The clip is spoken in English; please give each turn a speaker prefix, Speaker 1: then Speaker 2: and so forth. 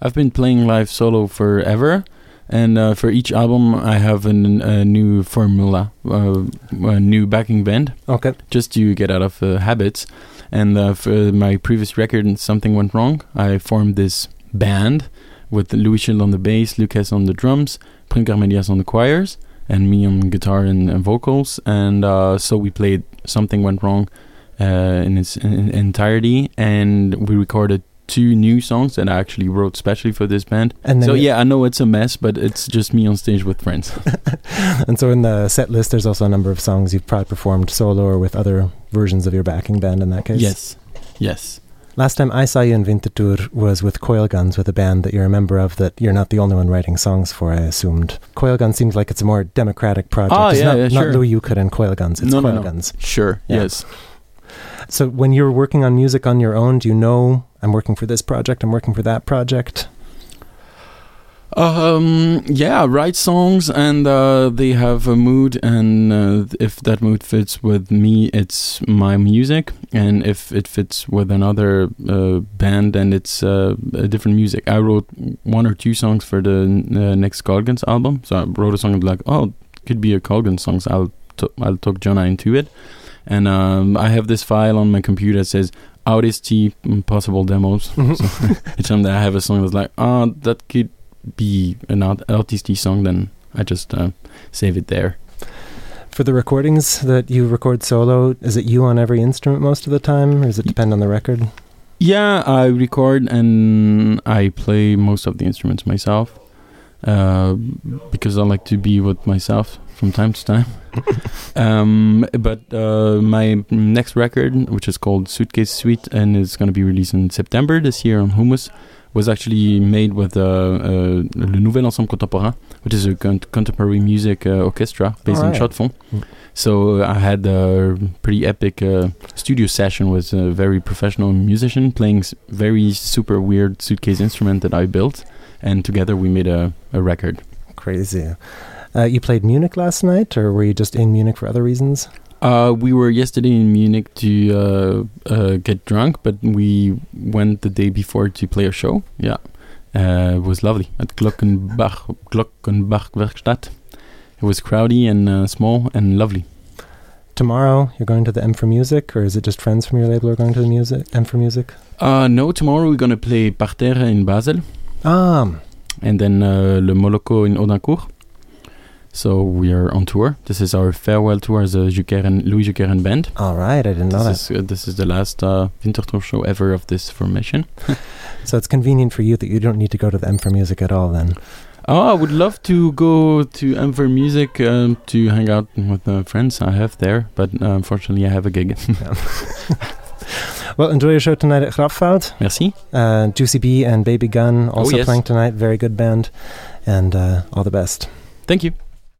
Speaker 1: I've been playing live solo forever, and uh, for each album, I have an, a new formula, uh, a new backing band,
Speaker 2: Okay.
Speaker 1: just to get out of uh, habits. And uh, for my previous record, something went wrong. I formed this band with Louis Schill on the bass, Lucas on the drums, Prim Carmelias on the choirs, and me on guitar and, and vocals. And uh, so we played Something Went Wrong uh, in its in entirety, and we recorded two new songs that I actually wrote specially for this band.
Speaker 2: And then
Speaker 1: So yeah, I know it's a mess, but it's just me on stage with friends.
Speaker 2: and so in the set list, there's also a number of songs you've probably performed solo or with other versions of your backing band. In that case,
Speaker 1: yes, yes.
Speaker 2: Last time I saw you in Winterthur was with Coilguns, with a band that you're a member of that you're not the only one writing songs for, I assumed. Coilguns seems like it's a more democratic project.
Speaker 1: Ah,
Speaker 2: it's
Speaker 1: yeah,
Speaker 2: not,
Speaker 1: yeah,
Speaker 2: not
Speaker 1: sure.
Speaker 2: Louis Jucker and Coilguns, it's
Speaker 1: No, no,
Speaker 2: Coil
Speaker 1: no.
Speaker 2: Guns.
Speaker 1: Sure.
Speaker 2: Yeah.
Speaker 1: Yes.
Speaker 2: So when you're working on music on your own, do you know I'm working for this project, I'm working for that project?
Speaker 1: Um. Yeah. Write songs, and uh, they have a mood, and uh, if that mood fits with me, it's my music, and if it fits with another uh, band, then it's uh, a different music. I wrote one or two songs for the uh, next Coilguns album, so I wrote a song like, oh, could be a Coilgun song. So I'll t- I'll talk Jonah into it, and um, I have this file on my computer that says. Audacity mm, possible demos. So each time that I have a song that's like, oh, that could be an artisty song, then I just uh, save it there.
Speaker 2: For the recordings that you record solo, is it you on every instrument most of the time, or does it depend on the record?
Speaker 1: Yeah, I record and I play most of the instruments myself uh, because I like to be with myself from time to time. um, but uh, my next record, which is called Suitcase Suite and is going to be released in September this year on Hummus, was actually made with uh, uh, Le Nouvel Ensemble Contemporain, which is a con- contemporary music uh, orchestra based in
Speaker 2: Alright.
Speaker 1: Chaux-de-Fonds.
Speaker 2: Mm.
Speaker 1: So uh, I had a pretty epic uh, studio session with a very professional musician playing s- very super weird suitcase instrument that I built, and together we made a, a record.
Speaker 2: Crazy. Uh, you played Munich last night, or were you just in Munich for other reasons?
Speaker 1: Uh, we were yesterday in Munich to uh, uh, get drunk, but we went the day before to play a show. Yeah, uh, it was lovely at Glockenbach Glockenbach Werkstatt. It was crowdy and uh, small and lovely.
Speaker 2: Tomorrow, you're going to the M for Music, or is it just friends from your label who are going to the music M for Music?
Speaker 1: Uh, no, tomorrow we're gonna play Parterre in Basel.
Speaker 2: Ah,
Speaker 1: and then uh, Le Moloko in Audincourt. So we are on tour. This is our farewell tour as a Louis Jucker and band.
Speaker 2: all right. I didn't know that.
Speaker 1: This is, uh, this is the last uh, Winterthur show ever of this formation.
Speaker 2: So it's convenient for you that you don't need to go to the M for Music at all. Then.
Speaker 1: Oh, I would love to go to M for Music um, to hang out with the friends I have there, but uh, unfortunately I have a gig.
Speaker 2: Well, enjoy your show tonight at Kraftfeld.
Speaker 1: Merci.
Speaker 2: Uh, Juicy B and Baby Gun also
Speaker 1: yes.
Speaker 2: playing tonight. Very good band, and uh, all the best.
Speaker 1: Thank you.